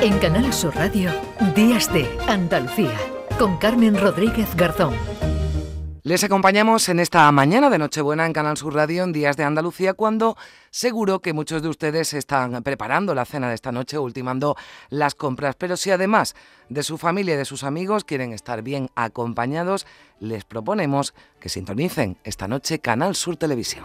En Canal Sur Radio, Días de Andalucía, con Carmen Rodríguez Garzón. Les acompañamos en esta mañana de Nochebuena en Canal Sur Radio en Días de Andalucía cuando seguro que muchos de ustedes están preparando la cena de esta noche, ultimando las compras, pero si además de su familia y de sus amigos quieren estar bien acompañados, les proponemos que sintonicen esta noche Canal Sur Televisión.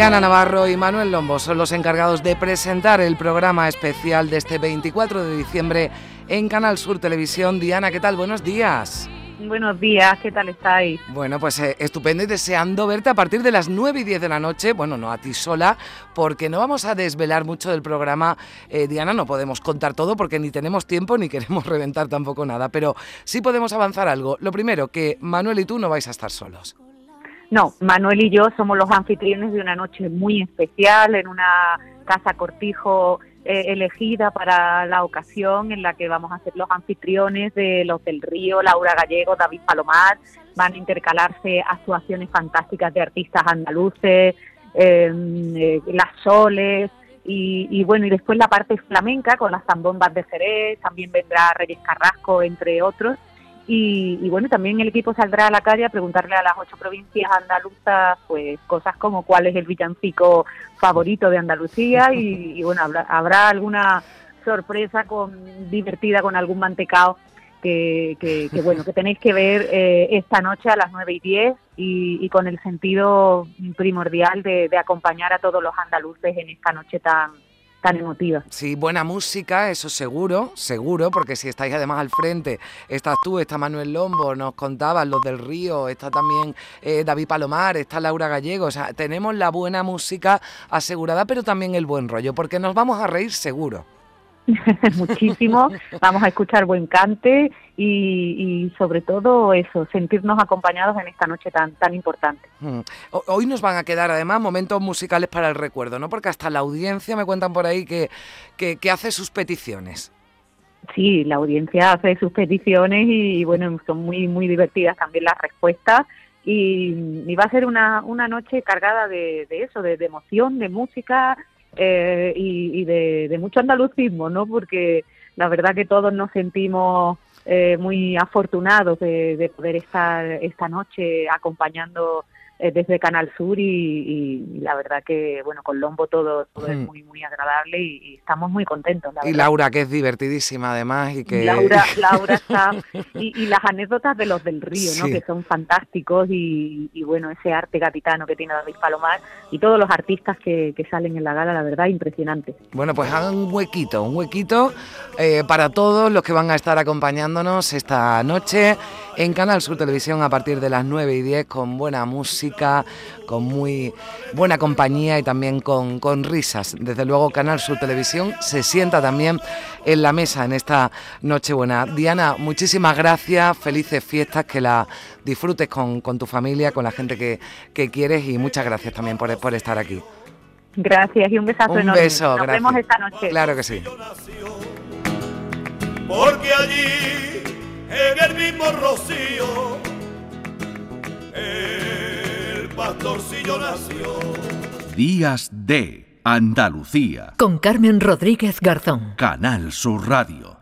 Diana Navarro y Manuel Lombo son los encargados de presentar el programa especial de este 24 de diciembre en Canal Sur Televisión. Diana, ¿qué tal? Buenos días. Buenos días, ¿qué tal estáis? Bueno, pues eh, estupendo y deseando verte a partir de las 9 y 10 de la noche. Bueno, no a ti sola, porque no vamos a desvelar mucho del programa. Eh, Diana, no podemos contar todo porque ni tenemos tiempo ni queremos reventar tampoco nada, pero sí podemos avanzar algo. Lo primero, que Manuel y tú no vais a estar solos. No, Manuel y yo somos los anfitriones de una noche muy especial en una casa cortijo eh, elegida para la ocasión en la que vamos a ser los anfitriones de Los del Río, Laura Gallego, David Palomar. Van a intercalarse actuaciones fantásticas de artistas andaluces, em, eh, las soles, y, y, bueno, y después la parte flamenca con las zambombas de Jerez, también vendrá Reyes Carrasco, entre otros. Y, bueno, también el equipo saldrá a la calle a preguntarle a las ocho provincias andaluzas, pues cosas como cuál es el villancico favorito de Andalucía y, bueno, habrá, alguna sorpresa con divertida con algún mantecao que, que, bueno, que tenéis que ver eh, esta noche a las nueve y diez y, con el sentido primordial de acompañar a todos los andaluces en esta noche tan, tan emotiva. Sí, buena música, eso seguro, seguro, porque si estáis además al frente, estás tú, está Manuel Lombo, nos contabas los del Río, está también eh, David Palomar, está Laura Gallego, o sea, tenemos la buena música asegurada, pero también el buen rollo, porque nos vamos a reír seguro. muchísimo. Vamos a escuchar buen cante y, sobre todo eso, sentirnos acompañados en esta noche tan, tan importante. Hmm. Hoy nos van a quedar además momentos musicales para el recuerdo, ¿no? Porque hasta la audiencia me cuentan por ahí que, que, hace sus peticiones. Sí, la audiencia hace sus peticiones y, bueno, son muy, muy divertidas también las respuestas. Y, va a ser una, una noche cargada de, eso, de emoción, de música, eh, y, de, mucho andalucismo, ¿no? Porque la verdad que todos nos sentimos eh, muy afortunados de, poder estar esta noche acompañando desde Canal Sur y, la verdad que bueno con Lombo todo, todo es hmm. muy muy agradable y, estamos muy contentos y Laura que es divertidísima además y que Laura Laura está y, las anécdotas de los del río no que son fantásticos y, bueno ese arte capitano que tiene David Palomar y todos los artistas que, salen en la gala la verdad impresionante. Bueno pues hagan un huequito un huequito eh, para todos los que van a estar acompañándonos esta noche en Canal Sur Televisión a partir de las 9 y 10 con buena música con muy buena compañía y también con, con risas. Desde luego Canal Sur Televisión se sienta también en la mesa en esta Nochebuena. Diana, muchísimas gracias, felices fiestas, que la disfrutes con, tu familia, con la gente que, quieres y muchas gracias también por, por estar aquí. Gracias y un besazo un enorme. Beso, Nos vemos esta noche. Claro que sí. Porque allí, en el mismo rocío, pastorcillo nació. Días de Andalucía. Con Carmen Rodríguez Garzón. Canal Sur Radio.